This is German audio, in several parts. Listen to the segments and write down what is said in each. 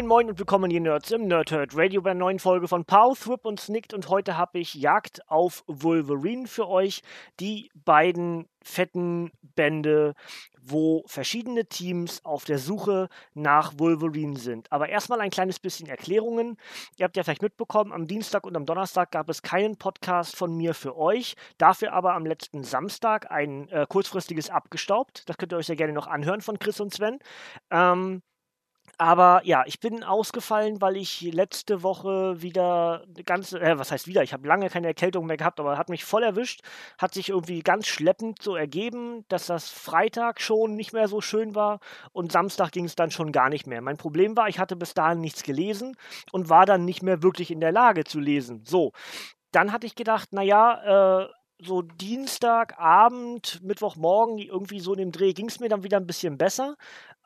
Moin Moin und willkommen ihr Nerds im Nerdhurt Radio bei einer neuen Folge von Pow, Thrip und Snicked und heute habe ich Jagd auf Wolverine für euch. Die beiden fetten Bände, wo verschiedene Teams auf der Suche nach Wolverine sind. Aber erstmal ein kleines bisschen Erklärungen. Ihr habt ja vielleicht mitbekommen, am Dienstag und am Donnerstag gab es keinen Podcast von mir für euch. Dafür aber am letzten Samstag ein äh, kurzfristiges abgestaubt. Das könnt ihr euch ja gerne noch anhören von Chris und Sven. Ähm, aber ja, ich bin ausgefallen, weil ich letzte Woche wieder ganz, äh, was heißt wieder? Ich habe lange keine Erkältung mehr gehabt, aber hat mich voll erwischt. Hat sich irgendwie ganz schleppend so ergeben, dass das Freitag schon nicht mehr so schön war und Samstag ging es dann schon gar nicht mehr. Mein Problem war, ich hatte bis dahin nichts gelesen und war dann nicht mehr wirklich in der Lage zu lesen. So, dann hatte ich gedacht, naja, äh, so Dienstagabend, Mittwochmorgen, irgendwie so in dem Dreh ging es mir dann wieder ein bisschen besser.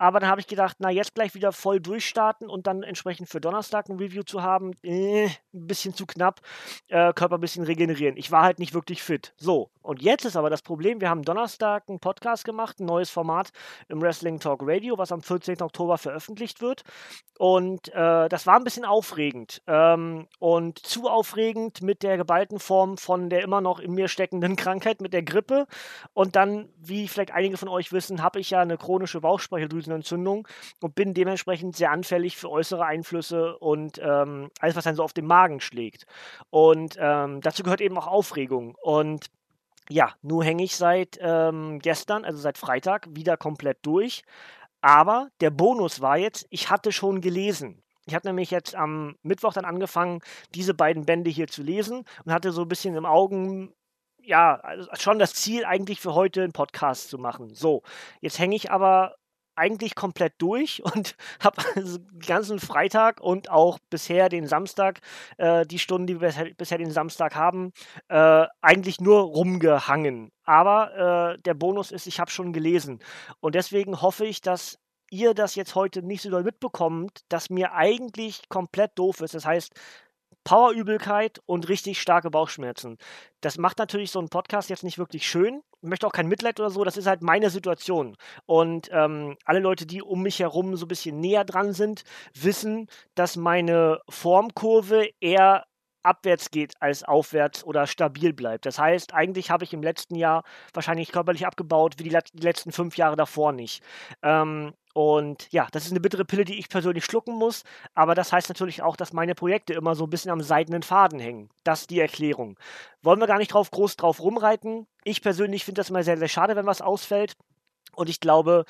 Aber dann habe ich gedacht, na, jetzt gleich wieder voll durchstarten und dann entsprechend für Donnerstag ein Review zu haben, äh, ein bisschen zu knapp, äh, Körper ein bisschen regenerieren. Ich war halt nicht wirklich fit. So, und jetzt ist aber das Problem, wir haben Donnerstag einen Podcast gemacht, ein neues Format im Wrestling Talk Radio, was am 14. Oktober veröffentlicht wird. Und äh, das war ein bisschen aufregend. Ähm, und zu aufregend mit der geballten Form von der immer noch in mir steckenden Krankheit, mit der Grippe. Und dann, wie vielleicht einige von euch wissen, habe ich ja eine chronische Bauchspeicheldrüsenentzündung und bin dementsprechend sehr anfällig für äußere Einflüsse und ähm, alles, was dann so auf den Magen schlägt. Und ähm, dazu gehört eben auch Aufregung. Und ja, nun hänge ich seit ähm, gestern, also seit Freitag, wieder komplett durch. Aber der Bonus war jetzt, ich hatte schon gelesen. Ich habe nämlich jetzt am Mittwoch dann angefangen, diese beiden Bände hier zu lesen und hatte so ein bisschen im Augen, ja, also schon das Ziel eigentlich für heute einen Podcast zu machen. So, jetzt hänge ich aber eigentlich komplett durch und habe also den ganzen Freitag und auch bisher den Samstag, äh, die Stunden, die wir bisher, den Samstag haben, äh, eigentlich nur rumgehangen. Aber äh, der Bonus ist, ich habe schon gelesen. Und deswegen hoffe ich, dass ihr das jetzt heute nicht so doll mitbekommt, dass mir eigentlich komplett doof ist. Das heißt, Powerübelkeit und richtig starke Bauchschmerzen. Das macht natürlich so einen Podcast jetzt nicht wirklich schön. Ich möchte auch kein Mitleid oder so, das ist halt meine Situation. Und ähm, alle Leute, die um mich herum so ein bisschen näher dran sind, wissen, dass meine Formkurve eher abwärts geht als aufwärts oder stabil bleibt. Das heißt, eigentlich habe ich im letzten Jahr wahrscheinlich körperlich abgebaut wie die, die letzten fünf Jahre davor nicht. Ähm, und ja, das ist eine bittere Pille, die ich persönlich schlucken muss. Aber das heißt natürlich auch, dass meine Projekte immer so ein bisschen am seidenen Faden hängen. Das ist die Erklärung. Wollen wir gar nicht drauf groß drauf rumreiten. Ich persönlich finde das immer sehr, sehr schade, wenn was ausfällt. Und ich glaube,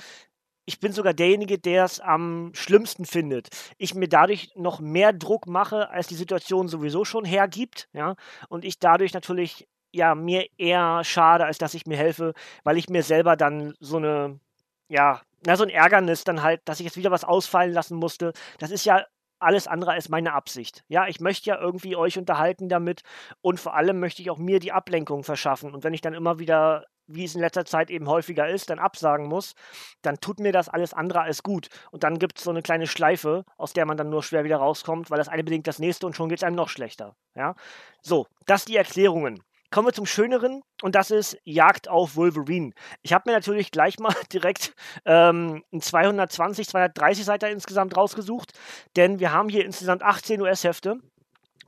ich bin sogar derjenige, der es am schlimmsten findet. Ich mir dadurch noch mehr Druck mache, als die Situation sowieso schon hergibt, ja, und ich dadurch natürlich ja mir eher schade, als dass ich mir helfe, weil ich mir selber dann so eine ja, na, so ein Ärgernis dann halt, dass ich jetzt wieder was ausfallen lassen musste. Das ist ja alles andere als meine Absicht. Ja, ich möchte ja irgendwie euch unterhalten damit und vor allem möchte ich auch mir die Ablenkung verschaffen. Und wenn ich dann immer wieder, wie es in letzter Zeit eben häufiger ist, dann absagen muss, dann tut mir das alles andere als gut. Und dann gibt es so eine kleine Schleife, aus der man dann nur schwer wieder rauskommt, weil das eine bedingt das nächste und schon geht es einem noch schlechter. Ja, so, das die Erklärungen. Kommen wir zum Schöneren und das ist Jagd auf Wolverine. Ich habe mir natürlich gleich mal direkt ähm, ein 220, 230 Seiten insgesamt rausgesucht, denn wir haben hier insgesamt 18 US-Hefte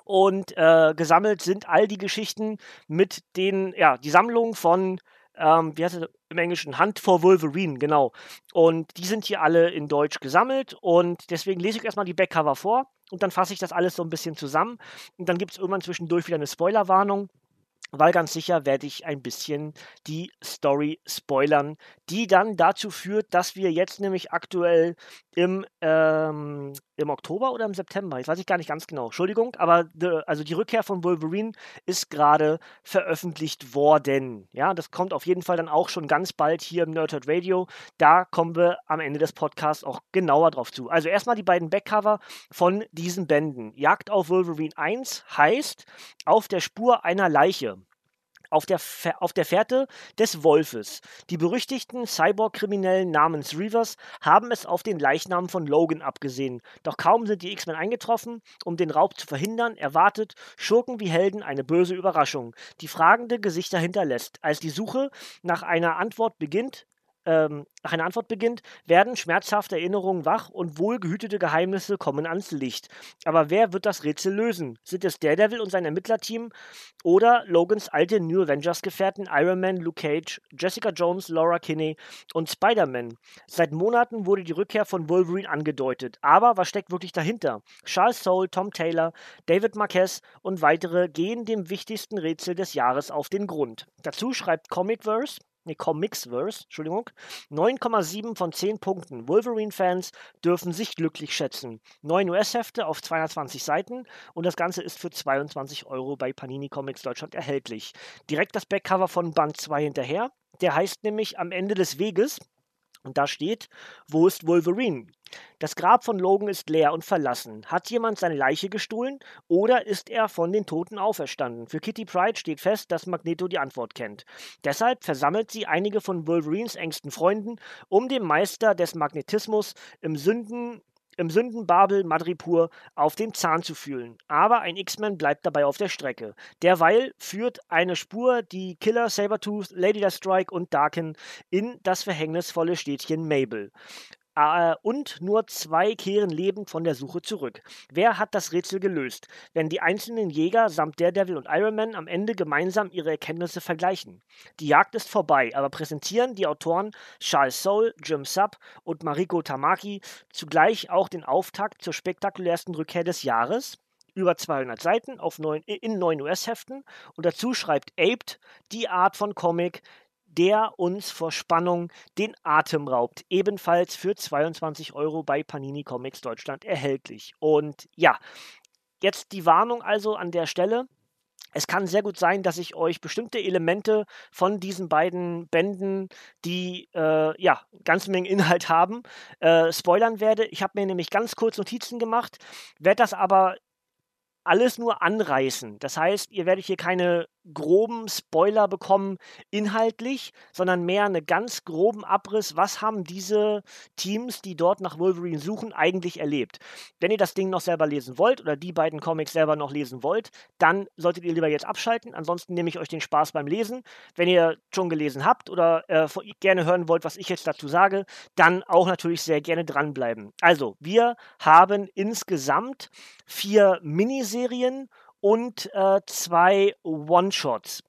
und äh, gesammelt sind all die Geschichten mit den, ja, die Sammlung von, ähm, wie heißt es im Englischen, Hunt for Wolverine, genau. Und die sind hier alle in Deutsch gesammelt und deswegen lese ich erstmal die Backcover vor und dann fasse ich das alles so ein bisschen zusammen und dann gibt es irgendwann zwischendurch wieder eine Spoilerwarnung weil ganz sicher werde ich ein bisschen die Story spoilern, die dann dazu führt, dass wir jetzt nämlich aktuell im, ähm, im Oktober oder im September, ich weiß ich gar nicht ganz genau, Entschuldigung, aber de, also die Rückkehr von Wolverine ist gerade veröffentlicht worden. Ja, das kommt auf jeden Fall dann auch schon ganz bald hier im Nerdhurt Radio. Da kommen wir am Ende des Podcasts auch genauer drauf zu. Also erstmal die beiden Backcover von diesen Bänden. Jagd auf Wolverine 1 heißt auf der Spur einer Leiche auf der, auf der Fährte des Wolfes. Die berüchtigten Cyborg-Kriminellen namens Reavers haben es auf den Leichnam von Logan abgesehen. Doch kaum sind die X-Men eingetroffen, um den Raub zu verhindern, erwartet Schurken wie Helden eine böse Überraschung, die fragende Gesichter hinterlässt. Als die Suche nach einer Antwort beginnt, ähm, nach einer Antwort beginnt, werden schmerzhafte Erinnerungen wach und wohlgehütete Geheimnisse kommen ans Licht. Aber wer wird das Rätsel lösen? Sind es Daredevil und sein Ermittlerteam oder Logans alte New Avengers-Gefährten Iron Man, Luke Cage, Jessica Jones, Laura Kinney und Spider-Man? Seit Monaten wurde die Rückkehr von Wolverine angedeutet. Aber was steckt wirklich dahinter? Charles Soule, Tom Taylor, David Marquez und weitere gehen dem wichtigsten Rätsel des Jahres auf den Grund. Dazu schreibt Comicverse, nee, Comicsverse, Entschuldigung, 9,7 von 10 Punkten. Wolverine-Fans dürfen sich glücklich schätzen. 9 US-Hefte auf 220 Seiten und das Ganze ist für 22 Euro bei Panini Comics Deutschland erhältlich. Direkt das Backcover von Band 2 hinterher. Der heißt nämlich Am Ende des Weges. Und da steht, wo ist Wolverine? Das Grab von Logan ist leer und verlassen. Hat jemand seine Leiche gestohlen oder ist er von den Toten auferstanden? Für Kitty Pride steht fest, dass Magneto die Antwort kennt. Deshalb versammelt sie einige von Wolverines engsten Freunden, um dem Meister des Magnetismus im Sünden im Sündenbabel Madripur auf den Zahn zu fühlen. Aber ein X-Men bleibt dabei auf der Strecke. Derweil führt eine Spur die Killer, Sabertooth, Lady Deathstrike und Darken in das verhängnisvolle Städtchen Mabel. Äh, und nur zwei kehren lebend von der Suche zurück. Wer hat das Rätsel gelöst, wenn die einzelnen Jäger samt Daredevil und Iron Man am Ende gemeinsam ihre Erkenntnisse vergleichen? Die Jagd ist vorbei, aber präsentieren die Autoren Charles Soule, Jim Sub und Mariko Tamaki zugleich auch den Auftakt zur spektakulärsten Rückkehr des Jahres? über 200 Seiten auf neun, in neun US-Heften. Und dazu schreibt Aped die Art von Comic, der uns vor Spannung den Atem raubt. Ebenfalls für 22 Euro bei Panini Comics Deutschland erhältlich. Und ja, jetzt die Warnung also an der Stelle. Es kann sehr gut sein, dass ich euch bestimmte Elemente von diesen beiden Bänden, die äh, ja ganze Menge Inhalt haben, äh, spoilern werde. Ich habe mir nämlich ganz kurz Notizen gemacht, werde das aber alles nur anreißen. Das heißt, ihr werdet hier keine groben Spoiler bekommen inhaltlich, sondern mehr einen ganz groben Abriss, was haben diese Teams, die dort nach Wolverine suchen, eigentlich erlebt. Wenn ihr das Ding noch selber lesen wollt oder die beiden Comics selber noch lesen wollt, dann solltet ihr lieber jetzt abschalten. Ansonsten nehme ich euch den Spaß beim Lesen. Wenn ihr schon gelesen habt oder äh, gerne hören wollt, was ich jetzt dazu sage, dann auch natürlich sehr gerne dranbleiben. Also, wir haben insgesamt vier Miniserien und äh, zwei One-Shots.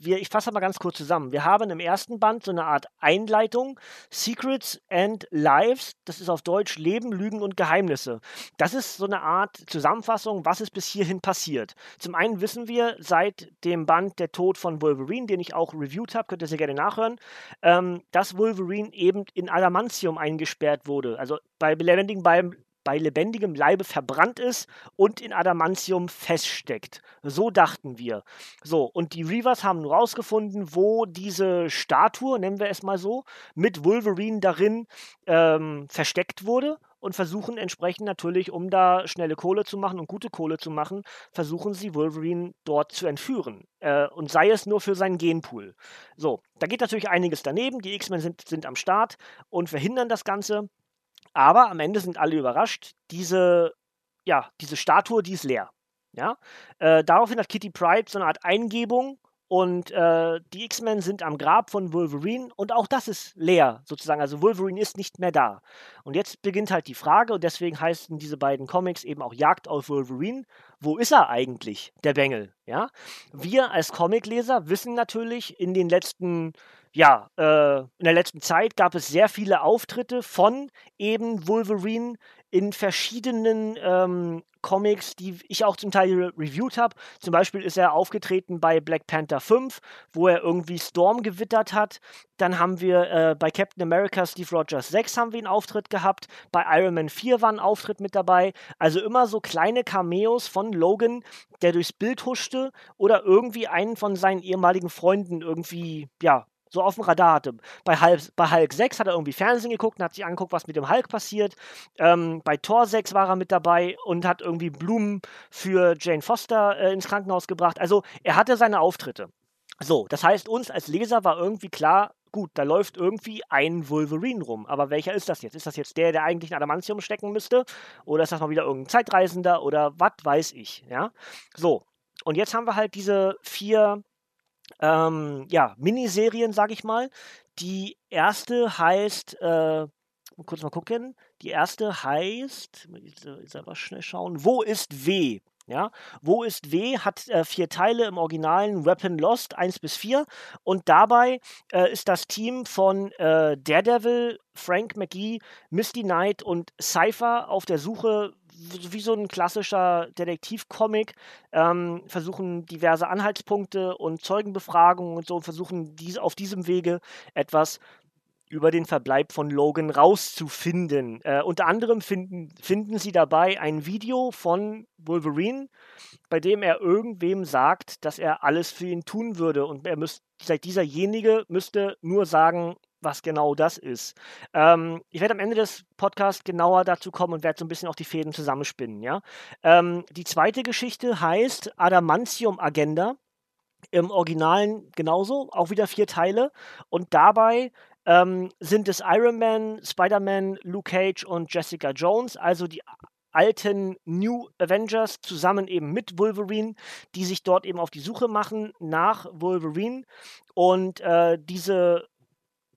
ich fasse mal ganz kurz zusammen. Wir haben im ersten Band so eine Art Einleitung, Secrets and Lives, das ist auf Deutsch Leben, Lügen und Geheimnisse. Das ist so eine Art Zusammenfassung, was ist bis hierhin passiert. Zum einen wissen wir seit dem Band Der Tod von Wolverine, den ich auch reviewed habe, könnt ihr sehr gerne nachhören, ähm, dass Wolverine eben in Adamantium eingesperrt wurde. Also bei lebendigen beim bei lebendigem Leibe verbrannt ist und in Adamantium feststeckt. So dachten wir. So, und die Reavers haben rausgefunden, wo diese Statue, nennen wir es mal so, mit Wolverine darin ähm, versteckt wurde und versuchen entsprechend natürlich, um da schnelle Kohle zu machen und gute Kohle zu machen, versuchen sie Wolverine dort zu entführen. Äh, und sei es nur für seinen Genpool. So, da geht natürlich einiges daneben. Die X-Men sind, sind am Start und verhindern das Ganze. Aber am Ende sind alle überrascht. Diese, ja, diese Statue, die ist leer. Ja? Äh, daraufhin hat Kitty Pride so eine Art Eingebung und äh, die X-Men sind am Grab von Wolverine und auch das ist leer sozusagen. Also Wolverine ist nicht mehr da. Und jetzt beginnt halt die Frage und deswegen heißen diese beiden Comics eben auch Jagd auf Wolverine. Wo ist er eigentlich, der Bengel? Ja? Wir als Comicleser wissen natürlich in den letzten ja, äh, in der letzten Zeit gab es sehr viele Auftritte von eben Wolverine in verschiedenen ähm, Comics, die ich auch zum Teil re reviewed habe. Zum Beispiel ist er aufgetreten bei Black Panther 5, wo er irgendwie Storm gewittert hat. Dann haben wir äh, bei Captain America Steve Rogers 6 haben wir einen Auftritt gehabt. Bei Iron Man 4 war ein Auftritt mit dabei. Also immer so kleine Cameos von Logan, der durchs Bild huschte oder irgendwie einen von seinen ehemaligen Freunden irgendwie, ja, so auf dem Radar hatte. Bei Hulk, bei Hulk 6 hat er irgendwie Fernsehen geguckt und hat sich angeguckt, was mit dem Hulk passiert. Ähm, bei Thor 6 war er mit dabei und hat irgendwie Blumen für Jane Foster äh, ins Krankenhaus gebracht. Also er hatte seine Auftritte. So, das heißt, uns als Leser war irgendwie klar, gut, da läuft irgendwie ein Wolverine rum. Aber welcher ist das jetzt? Ist das jetzt der, der eigentlich ein Adamantium stecken müsste? Oder ist das mal wieder irgendein Zeitreisender? Oder was weiß ich? Ja, so. Und jetzt haben wir halt diese vier ähm, ja, Miniserien, sage ich mal. Die erste heißt, äh, kurz mal gucken, die erste heißt, selber schnell schauen, Wo ist W? Ja, Wo ist W hat äh, vier Teile im originalen Weapon Lost 1 bis 4 und dabei äh, ist das Team von äh, Daredevil, Frank McGee, Misty Knight und Cypher auf der Suche wie so ein klassischer Detektivcomic, ähm, versuchen diverse Anhaltspunkte und Zeugenbefragungen und so, versuchen dies, auf diesem Wege etwas über den Verbleib von Logan rauszufinden. Äh, unter anderem finden, finden sie dabei ein Video von Wolverine, bei dem er irgendwem sagt, dass er alles für ihn tun würde und er müsste, dieserjenige müsste nur sagen, was genau das ist. Ähm, ich werde am Ende des Podcasts genauer dazu kommen und werde so ein bisschen auch die Fäden zusammenspinnen. Ja? Ähm, die zweite Geschichte heißt Adamantium Agenda. Im Originalen genauso, auch wieder vier Teile. Und dabei ähm, sind es Iron Man, Spider-Man, Luke Cage und Jessica Jones, also die alten New Avengers zusammen eben mit Wolverine, die sich dort eben auf die Suche machen nach Wolverine. Und äh, diese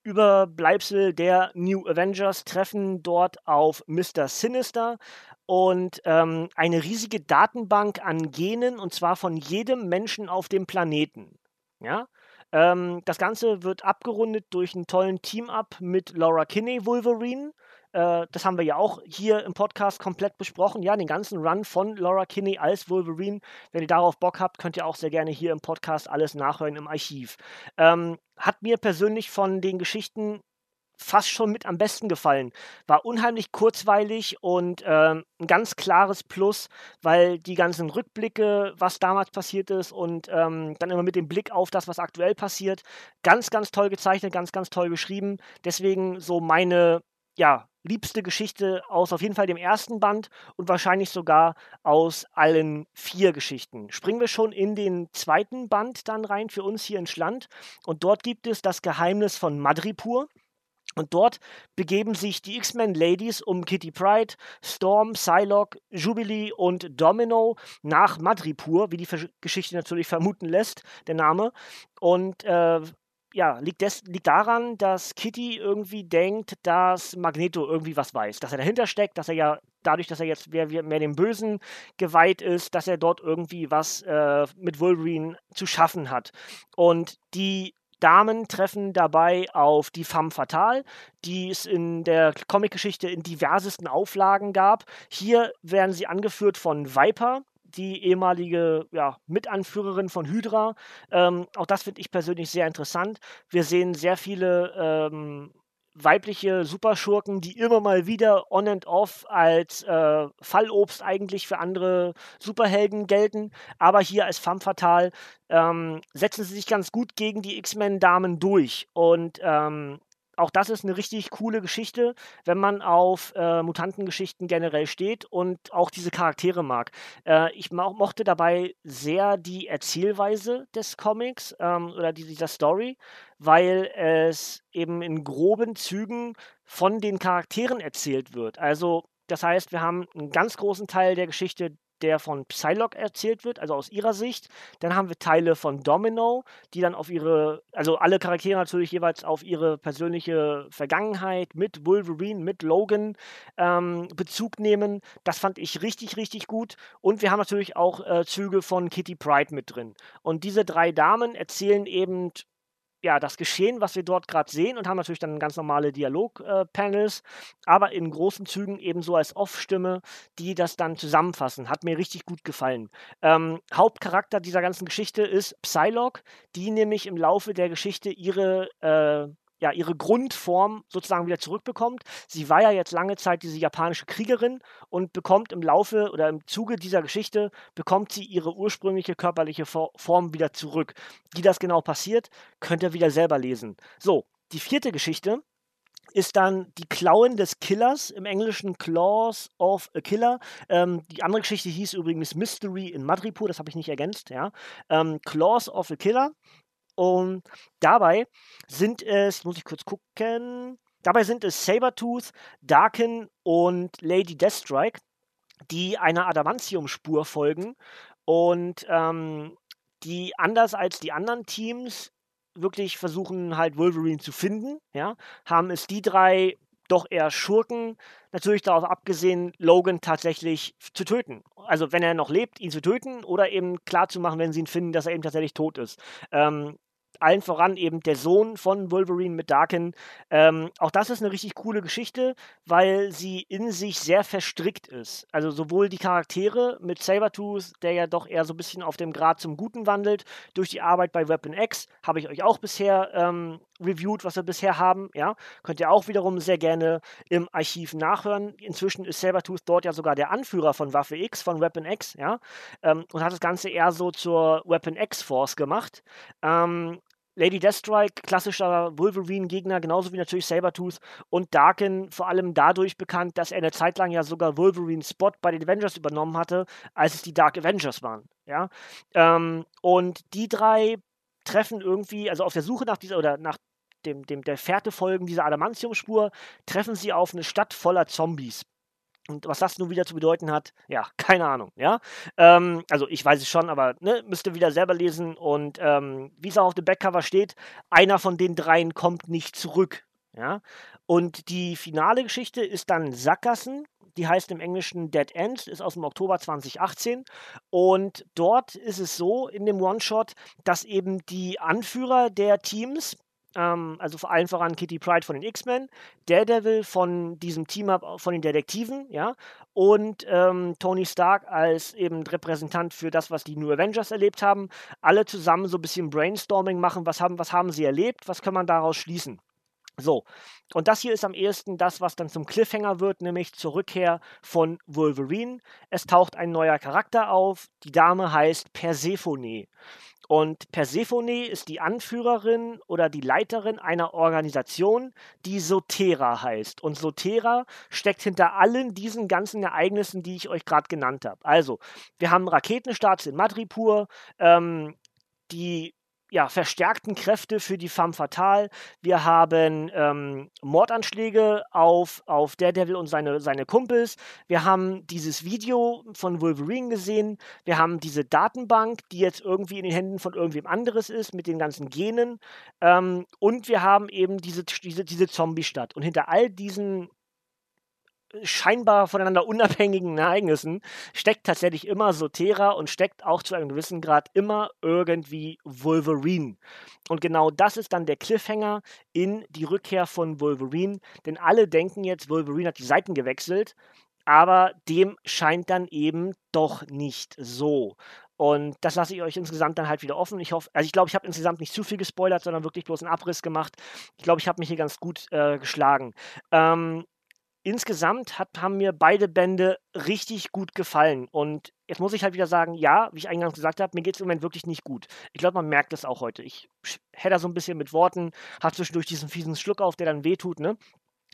Überbleibsel der New Avengers treffen dort auf Mr. Sinister und ähm, eine riesige Datenbank an Genen und zwar von jedem Menschen auf dem Planeten. Ja? Ähm, das Ganze wird abgerundet durch einen tollen Team-Up mit Laura Kinney Wolverine äh, das haben wir ja auch hier im Podcast komplett besprochen. Ja, den ganzen Run von Laura Kinney als Wolverine. Wenn ihr darauf Bock habt, könnt ihr auch sehr gerne hier im Podcast alles nachhören im Archiv. Ähm, hat mir persönlich von den Geschichten fast schon mit am besten gefallen. War unheimlich kurzweilig und ähm, ein ganz klares Plus, weil die ganzen Rückblicke, was damals passiert ist und ähm, dann immer mit dem Blick auf das, was aktuell passiert, ganz, ganz toll gezeichnet, ganz, ganz toll geschrieben. Deswegen so meine, ja, liebste Geschichte aus auf jeden Fall dem ersten Band und wahrscheinlich sogar aus allen vier Geschichten. Springen wir schon in den zweiten Band dann rein für uns hier ins Land und dort gibt es das Geheimnis von Madripur. Und dort begeben sich die X-Men Ladies um Kitty Pride, Storm, Psylocke, Jubilee und Domino nach Madripur, wie die Geschichte natürlich vermuten lässt, der Name. Und äh, ja, liegt, des, liegt daran, dass Kitty irgendwie denkt, dass Magneto irgendwie was weiß, dass er dahinter steckt, dass er ja dadurch, dass er jetzt mehr, mehr dem Bösen geweiht ist, dass er dort irgendwie was äh, mit Wolverine zu schaffen hat. Und die Damen treffen dabei auf die Femme Fatale, die es in der Comicgeschichte in diversesten Auflagen gab. Hier werden sie angeführt von Viper, die ehemalige ja, Mitanführerin von Hydra. Ähm, auch das finde ich persönlich sehr interessant. Wir sehen sehr viele ähm, weibliche Superschurken, die immer mal wieder on and off als äh, Fallobst eigentlich für andere Superhelden gelten. Aber hier als femme fatale ähm, setzen sie sich ganz gut gegen die X-Men-Damen durch. Und ähm, auch das ist eine richtig coole Geschichte, wenn man auf äh, Mutantengeschichten generell steht und auch diese Charaktere mag. Äh, ich mo mochte dabei sehr die Erzählweise des Comics ähm, oder dieser Story, weil es eben in groben Zügen von den Charakteren erzählt wird. Also das heißt, wir haben einen ganz großen Teil der Geschichte, der von Psylocke erzählt wird, also aus ihrer Sicht. Dann haben wir Teile von Domino, die dann auf ihre, also alle Charaktere natürlich jeweils auf ihre persönliche Vergangenheit mit Wolverine, mit Logan ähm, Bezug nehmen. Das fand ich richtig, richtig gut. Und wir haben natürlich auch äh, Züge von Kitty Pride mit drin. Und diese drei Damen erzählen eben ja, das Geschehen, was wir dort gerade sehen und haben natürlich dann ganz normale Dialog-Panels, äh, aber in großen Zügen ebenso als Off-Stimme, die das dann zusammenfassen. Hat mir richtig gut gefallen. Ähm, Hauptcharakter dieser ganzen Geschichte ist Psylocke, die nämlich im Laufe der Geschichte ihre äh, ja, ihre Grundform sozusagen wieder zurückbekommt. Sie war ja jetzt lange Zeit diese japanische Kriegerin und bekommt im Laufe oder im Zuge dieser Geschichte, bekommt sie ihre ursprüngliche körperliche Form wieder zurück. Wie das genau passiert, könnt ihr wieder selber lesen. So, die vierte Geschichte ist dann die Klauen des Killers, im Englischen Claws of a Killer. Ähm, die andere Geschichte hieß übrigens Mystery in Madripoor, das habe ich nicht ergänzt, ja. Ähm, Claws of a Killer und dabei sind es, muss ich kurz gucken, dabei sind es Sabertooth, Darken und Lady Deathstrike, die einer Adamantium-Spur folgen und ähm, die anders als die anderen Teams wirklich versuchen halt Wolverine zu finden, ja, haben es die drei doch eher Schurken, natürlich darauf abgesehen, Logan tatsächlich zu töten. Also wenn er noch lebt, ihn zu töten oder eben klar zu machen, wenn sie ihn finden, dass er eben tatsächlich tot ist. Ähm, allen voran eben der Sohn von Wolverine mit Darken. Ähm, auch das ist eine richtig coole Geschichte, weil sie in sich sehr verstrickt ist. Also sowohl die Charaktere mit Sabertooth, der ja doch eher so ein bisschen auf dem Grad zum Guten wandelt, durch die Arbeit bei Weapon X, habe ich euch auch bisher ähm, reviewed, was wir bisher haben. Ja, könnt ihr auch wiederum sehr gerne im Archiv nachhören. Inzwischen ist Sabertooth dort ja sogar der Anführer von Waffe X, von Weapon X, ja, ähm, und hat das Ganze eher so zur Weapon X Force gemacht. Ähm, Lady Deathstrike, klassischer Wolverine-Gegner, genauso wie natürlich Sabertooth und Darken vor allem dadurch bekannt, dass er eine Zeit lang ja sogar Wolverines Spot bei den Avengers übernommen hatte, als es die Dark Avengers waren. Ja? Ähm, und die drei treffen irgendwie, also auf der Suche nach dieser oder nach dem, dem der Fährte folgen dieser Adamantium-Spur, treffen sie auf eine Stadt voller Zombies. Und was das nun wieder zu bedeuten hat, ja, keine Ahnung, ja. Ähm, also ich weiß es schon, aber ne, müsst ihr wieder selber lesen. Und ähm, wie es auch auf dem Backcover steht, einer von den dreien kommt nicht zurück. Ja. Und die finale Geschichte ist dann Sackgassen. Die heißt im Englischen Dead End, ist aus dem Oktober 2018. Und dort ist es so in dem One-Shot, dass eben die Anführer der Teams, ähm, also vor allem voran Kitty Pride von den X-Men, Daredevil von diesem Team-Up von den Detektiven, ja, und ähm, Tony Stark als eben Repräsentant für das, was die New Avengers erlebt haben, alle zusammen so ein bisschen Brainstorming machen, was haben, was haben sie erlebt, was kann man daraus schließen. So, und das hier ist am ehesten das, was dann zum Cliffhanger wird, nämlich zur Rückkehr von Wolverine. Es taucht ein neuer Charakter auf. Die Dame heißt Persephone. Und Persephone ist die Anführerin oder die Leiterin einer Organisation, die Sotera heißt. Und Sotera steckt hinter allen diesen ganzen Ereignissen, die ich euch gerade genannt habe. Also, wir haben Raketenstarts in Madripur, ähm, die ja, verstärkten Kräfte für die Femme Fatale. Wir haben ähm, Mordanschläge auf, auf Daredevil und seine, seine Kumpels. Wir haben dieses Video von Wolverine gesehen. Wir haben diese Datenbank, die jetzt irgendwie in den Händen von irgendwem anderes ist, mit den ganzen Genen. Ähm, und wir haben eben diese, diese, diese Zombie-Stadt. Und hinter all diesen scheinbar voneinander unabhängigen Ereignissen steckt tatsächlich immer Sotera und steckt auch zu einem gewissen Grad immer irgendwie Wolverine. Und genau das ist dann der Cliffhanger in die Rückkehr von Wolverine, denn alle denken jetzt, Wolverine hat die Seiten gewechselt, aber dem scheint dann eben doch nicht so. Und das lasse ich euch insgesamt dann halt wieder offen. Ich hoffe, also ich glaube, ich habe insgesamt nicht zu viel gespoilert, sondern wirklich bloß einen Abriss gemacht. Ich glaube, ich habe mich hier ganz gut äh, geschlagen. Ähm, insgesamt hat, haben mir beide Bände richtig gut gefallen. Und jetzt muss ich halt wieder sagen, ja, wie ich eingangs gesagt habe, mir geht es im Moment wirklich nicht gut. Ich glaube, man merkt es auch heute. Ich hätte so ein bisschen mit Worten, habe zwischendurch diesen fiesen Schluck auf, der dann wehtut, ne?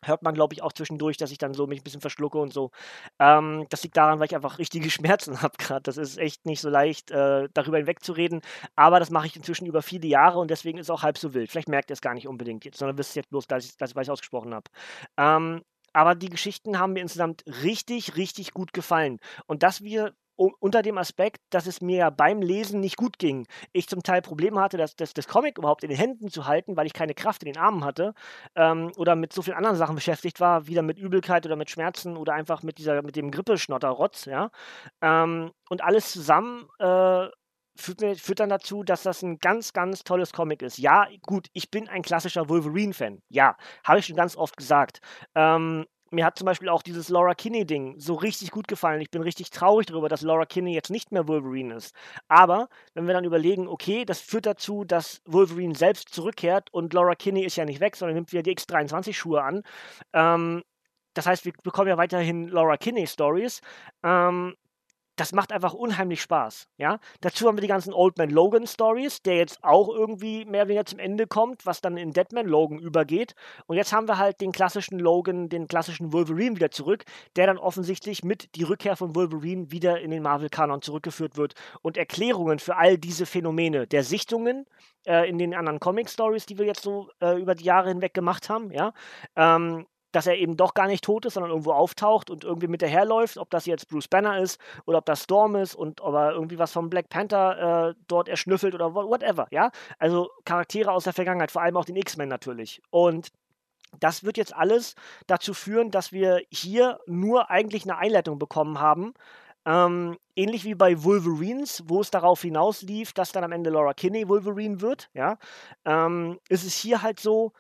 Hört man, glaube ich, auch zwischendurch, dass ich dann so mich ein bisschen verschlucke und so. Ähm, das liegt daran, weil ich einfach richtige Schmerzen habe gerade. Das ist echt nicht so leicht, äh, darüber hinwegzureden. Aber das mache ich inzwischen über viele Jahre und deswegen ist es auch halb so wild. Vielleicht merkt ihr es gar nicht unbedingt jetzt, sondern wisst es jetzt bloß, dass ich es ausgesprochen habe. Ähm, aber die Geschichten haben mir insgesamt richtig, richtig gut gefallen. Und dass wir unter dem Aspekt, dass es mir ja beim Lesen nicht gut ging. Ich zum Teil Probleme hatte, das, das, das Comic überhaupt in den Händen zu halten, weil ich keine Kraft in den Armen hatte ähm, oder mit so vielen anderen Sachen beschäftigt war, wieder mit Übelkeit oder mit Schmerzen oder einfach mit dieser mit dem Grippeschnotterrotz, ja. Ähm, und alles zusammen äh, führt, führt, dann dazu, dass das ein ganz, ganz tolles Comic ist. Ja, gut, ich bin ein klassischer Wolverine-Fan. Ja, habe ich schon ganz oft gesagt. Ähm, mir hat zum Beispiel auch dieses Laura Kinney-Ding so richtig gut gefallen. Ich bin richtig traurig darüber, dass Laura Kinney jetzt nicht mehr Wolverine ist. Aber wenn wir dann überlegen, okay, das führt dazu, dass Wolverine selbst zurückkehrt und Laura Kinney ist ja nicht weg, sondern nimmt wieder die X23-Schuhe an. Ähm, das heißt, wir bekommen ja weiterhin Laura Kinney-Stories. Ähm, das macht einfach unheimlich Spaß. Ja? Dazu haben wir die ganzen Old Man Logan Stories, der jetzt auch irgendwie mehr oder weniger zum Ende kommt, was dann in Deadman Logan übergeht. Und jetzt haben wir halt den klassischen Logan, den klassischen Wolverine wieder zurück, der dann offensichtlich mit die Rückkehr von Wolverine wieder in den Marvel-Kanon zurückgeführt wird und Erklärungen für all diese Phänomene der Sichtungen äh, in den anderen Comic-Stories, die wir jetzt so äh, über die Jahre hinweg gemacht haben, ja, ähm, dass er eben doch gar nicht tot ist, sondern irgendwo auftaucht und irgendwie mit daherläuft, ob das jetzt Bruce Banner ist oder ob das Storm ist und ob er irgendwie was vom Black Panther äh, dort erschnüffelt oder whatever, ja. Also Charaktere aus der Vergangenheit, vor allem auch den X-Men natürlich. Und das wird jetzt alles dazu führen, dass wir hier nur eigentlich eine Einleitung bekommen haben. Ähm, ähnlich wie bei Wolverines, wo es darauf hinauslief, dass dann am Ende Laura Kinney Wolverine wird, ja, ähm, ist es hier halt so,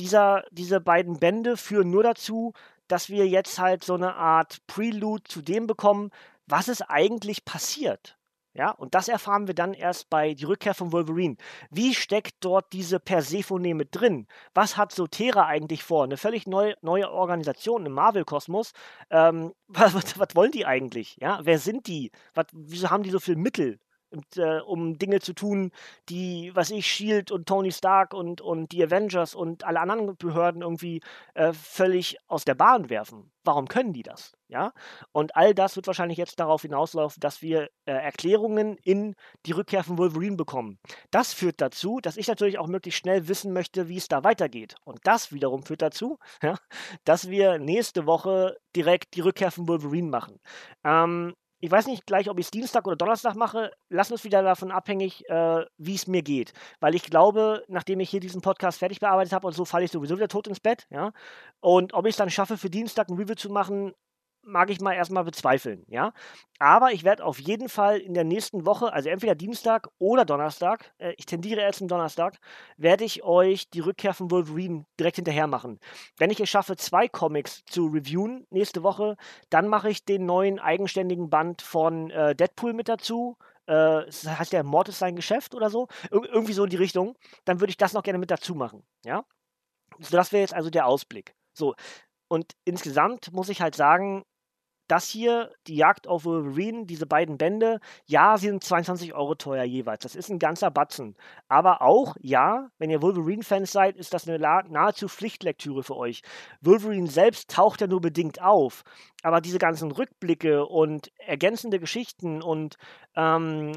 dieser, diese beiden Bände führen nur dazu, dass wir jetzt halt so eine Art Prelude zu dem bekommen, was ist eigentlich passiert. Ja, und das erfahren wir dann erst bei Die Rückkehr von Wolverine. Wie steckt dort diese Persephone mit drin? Was hat Sotera eigentlich vor? Eine völlig neu, neue Organisation im Marvel-Kosmos. Ähm, was, was, was, wollen die eigentlich? Ja, wer sind die? Was, wieso haben die so viel Mittel? Und, äh, um Dinge zu tun, die, was ich, Shield und Tony Stark und, und die Avengers und alle anderen Behörden irgendwie äh, völlig aus der Bahn werfen. Warum können die das? Ja? Und all das wird wahrscheinlich jetzt darauf hinauslaufen, dass wir äh, Erklärungen in die Rückkehr von Wolverine bekommen. Das führt dazu, dass ich natürlich auch möglichst schnell wissen möchte, wie es da weitergeht. Und das wiederum führt dazu, ja, dass wir nächste Woche direkt die Rückkehr von Wolverine machen. Ähm, ich weiß nicht gleich, ob ich es Dienstag oder Donnerstag mache. Lass uns wieder davon abhängig, äh, wie es mir geht. Weil ich glaube, nachdem ich hier diesen Podcast fertig bearbeitet habe und so, falle ich sowieso wieder tot ins Bett. Ja? Und ob ich es dann schaffe, für Dienstag ein Review zu machen, mag ich mal erstmal bezweifeln, ja. Aber ich werde auf jeden Fall in der nächsten Woche, also entweder Dienstag oder Donnerstag, äh, ich tendiere erst zum Donnerstag, werde ich euch die Rückkehr von Wolverine direkt hinterher machen. Wenn ich es schaffe, zwei Comics zu reviewen nächste Woche, dann mache ich den neuen eigenständigen Band von äh, Deadpool mit dazu. Äh, heißt der Mord ist sein Geschäft oder so? Ir irgendwie so in die Richtung. Dann würde ich das noch gerne mit dazu machen, ja. So, das wäre jetzt also der Ausblick. So, und insgesamt muss ich halt sagen, das hier, die Jagd auf Wolverine, diese beiden Bände, ja, sie sind 22 Euro teuer jeweils. Das ist ein ganzer Batzen. Aber auch, ja, wenn ihr Wolverine-Fans seid, ist das eine nahezu Pflichtlektüre für euch. Wolverine selbst taucht ja nur bedingt auf. Aber diese ganzen Rückblicke und ergänzende Geschichten und ähm,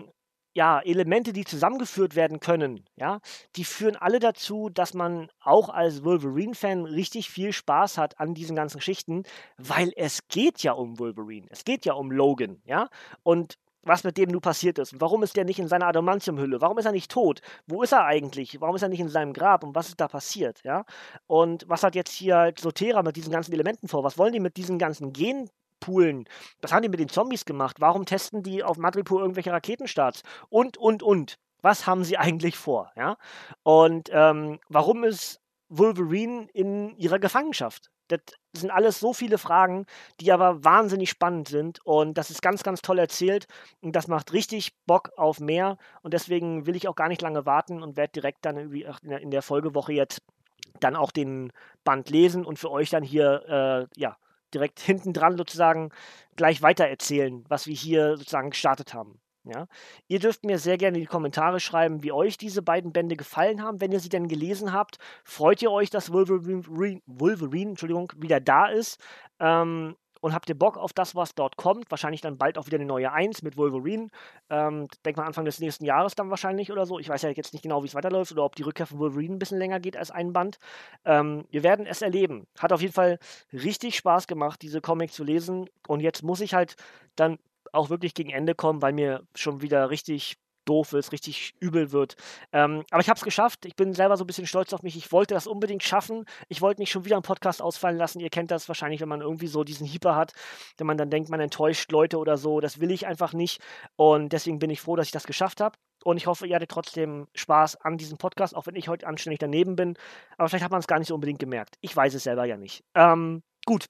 ja, Elemente, die zusammengeführt werden können, ja, die führen alle dazu, dass man auch als Wolverine-Fan richtig viel Spaß hat an diesen ganzen Geschichten, weil es geht ja um Wolverine, es geht ja um Logan, ja, und was mit dem nun passiert ist? Und warum ist der nicht in seiner Adamantium-Hülle, warum ist er nicht tot, wo ist er eigentlich, warum ist er nicht in seinem Grab? Und was ist da passiert, ja, und was hat jetzt hier Sotera mit diesen ganzen Elementen vor, was wollen die mit diesen ganzen Gen poolen. Was haben die mit den Zombies gemacht? Warum testen die auf Madripoor irgendwelche Raketenstarts? Und, und, und. Was haben sie eigentlich vor? Ja? Und ähm, warum ist Wolverine in ihrer Gefangenschaft? Das sind alles so viele Fragen, die aber wahnsinnig spannend sind und das ist ganz, ganz toll erzählt und das macht richtig Bock auf mehr und deswegen will ich auch gar nicht lange warten und werde direkt dann in der Folgewoche jetzt dann auch den Band lesen und für euch dann hier äh, ja, direkt hinten dran sozusagen gleich weitererzählen, was wir hier sozusagen gestartet haben. Ja? Ihr dürft mir sehr gerne in die Kommentare schreiben, wie euch diese beiden Bände gefallen haben. Wenn ihr sie denn gelesen habt, freut ihr euch, dass Wolverine, Wolverine Entschuldigung, wieder da ist? Ähm, und habt ihr Bock auf das, was dort kommt? Wahrscheinlich dann bald auch wieder eine neue Eins mit Wolverine. Ähm, denk mal Anfang des nächsten Jahres dann wahrscheinlich oder so. Ich weiß ja jetzt nicht genau, wie es weiterläuft oder ob die Rückkehr von Wolverine ein bisschen länger geht als ein Band. Ähm, wir werden es erleben. Hat auf jeden Fall richtig Spaß gemacht, diese Comics zu lesen. Und jetzt muss ich halt dann auch wirklich gegen Ende kommen, weil mir schon wieder richtig doof wird, richtig übel wird. Ähm, aber ich habe es geschafft. Ich bin selber so ein bisschen stolz auf mich. Ich wollte das unbedingt schaffen. Ich wollte nicht schon wieder einen Podcast ausfallen lassen. Ihr kennt das wahrscheinlich, wenn man irgendwie so diesen Hieper hat, wenn man dann denkt, man enttäuscht Leute oder so. Das will ich einfach nicht. Und deswegen bin ich froh, dass ich das geschafft habe. Und ich hoffe, ihr hattet trotzdem Spaß an diesem Podcast, auch wenn ich heute anständig daneben bin. Aber vielleicht hat man es gar nicht so unbedingt gemerkt. Ich weiß es selber ja nicht. Ähm, gut,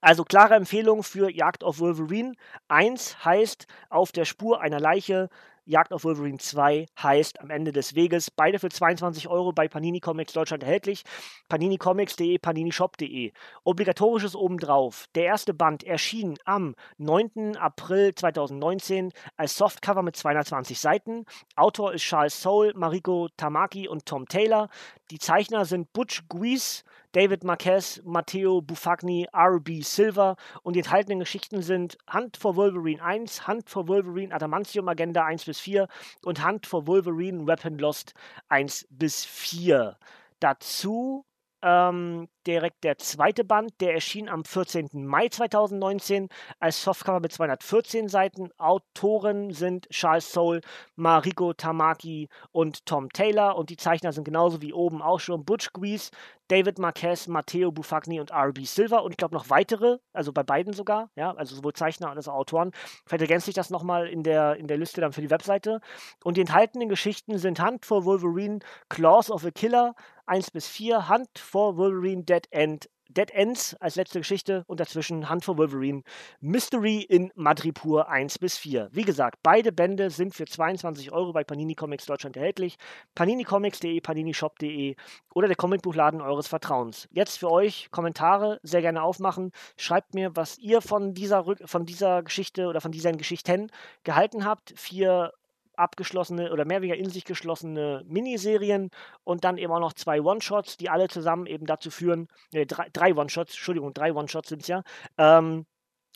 also klare Empfehlung für Jagd auf Wolverine. Eins heißt auf der Spur einer Leiche. Jagd auf Wolverine 2 heißt am Ende des Weges. Beide für 22 Euro bei Panini Comics Deutschland erhältlich. paninicomics.de, paninishop.de. Obligatorisches obendrauf. Der erste Band erschien am 9. April 2019 als Softcover mit 220 Seiten. Autor ist Charles Soule, Mariko Tamaki und Tom Taylor. Die Zeichner sind Butch Guice, David Marquez, Matteo Buffagni, R.B. Silver und die enthaltenen Geschichten sind Hunt for Wolverine 1, Hunt for Wolverine Adamantium Agenda 1 bis 4 und Hunt for Wolverine Weapon Lost 1 bis 4. Dazu ähm, direkt der zweite Band, der erschien am 14. Mai 2019 als Softcover mit 214 Seiten. Autoren sind Charles Soule, Mariko Tamaki und Tom Taylor und die Zeichner sind genauso wie oben auch schon Butch Grease, David Marquez, Matteo Buffagni und R.B. Silver und ich glaube noch weitere, also bei beiden sogar, ja, also sowohl Zeichner als auch Autoren. Vielleicht ergänzt sich das nochmal in der, in der Liste dann für die Webseite. Und die enthaltenen Geschichten sind Hunt for Wolverine, Claws of a Killer, 1 bis 4, Hunt for Wolverine Dead End, Dead Ends als letzte Geschichte und dazwischen Hunt for Wolverine, Mystery in Madripur 1 bis 4. Wie gesagt, beide Bände sind für 22 Euro bei Panini Comics Deutschland erhältlich. paninicomics.de, paninishop.de oder der Comicbuchladen eures Vertrauens. Jetzt für euch Kommentare sehr gerne aufmachen. Schreibt mir, was ihr von dieser, von dieser Geschichte oder von diesen Geschichten gehalten habt. Vier abgeschlossene oder mehr oder weniger in sich geschlossene Miniserien und dann eben auch noch zwei One-Shots, die alle zusammen eben dazu führen, äh, drei, drei One-Shots, Entschuldigung, drei One-Shots sind es ja, ähm,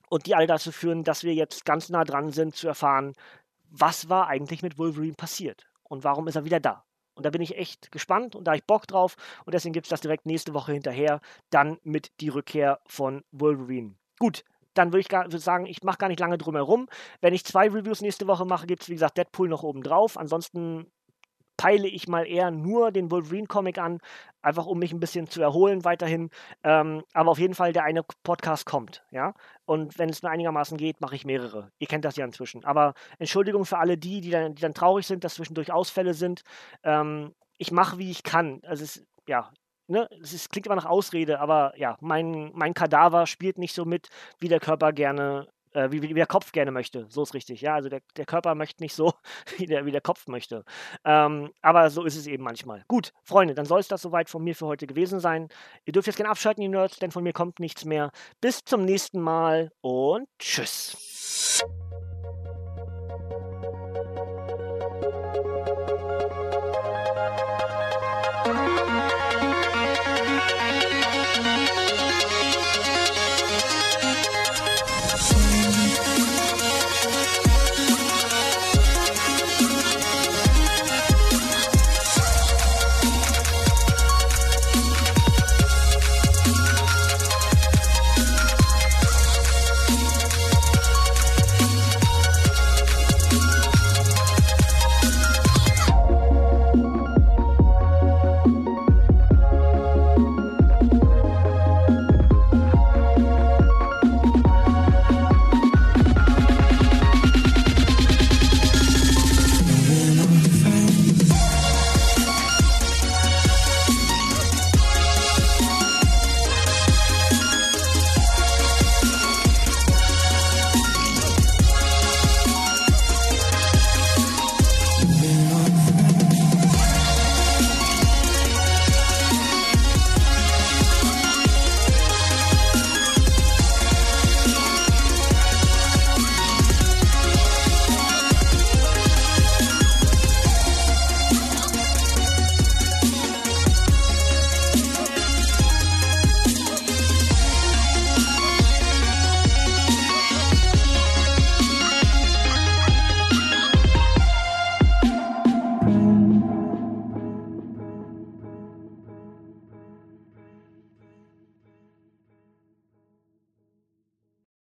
und die alle dazu führen, dass wir jetzt ganz nah dran sind zu erfahren, was war eigentlich mit Wolverine passiert und warum ist er wieder da. Und da bin ich echt gespannt und da ich Bock drauf und deswegen gibt es das direkt nächste Woche hinterher, dann mit die Rückkehr von Wolverine. Gut, dann würde ich gar, würd sagen, ich mache gar nicht lange drum herum. Wenn ich zwei Reviews nächste Woche mache, gibt es, wie gesagt, Deadpool noch oben drauf. Ansonsten peile ich mal eher nur den Wolverine-Comic an, einfach um mich ein bisschen zu erholen weiterhin. Ähm, aber auf jeden Fall, der eine Podcast kommt, ja. Und wenn es mir einigermaßen geht, mache ich mehrere. Ihr kennt das ja inzwischen. Aber Entschuldigung für alle die, die dann, die dann traurig sind, dass zwischendurch Ausfälle sind. Ähm, ich mache, wie ich kann. Also es, ja, ne, es ist, klingt immer nach Ausrede, aber ja, mein, mein Kadaver spielt nicht so mit, wie der Körper gerne, äh, wie, wie, der Kopf gerne möchte. So ist richtig, ja. Also der, der Körper möchte nicht so, wie der, wie der Kopf möchte. Ähm, aber so ist es eben manchmal. Gut, Freunde, dann soll es das soweit von mir für heute gewesen sein. Ihr dürft jetzt gerne abschalten, die Nerds, denn von mir kommt nichts mehr. Bis zum nächsten Mal und tschüss.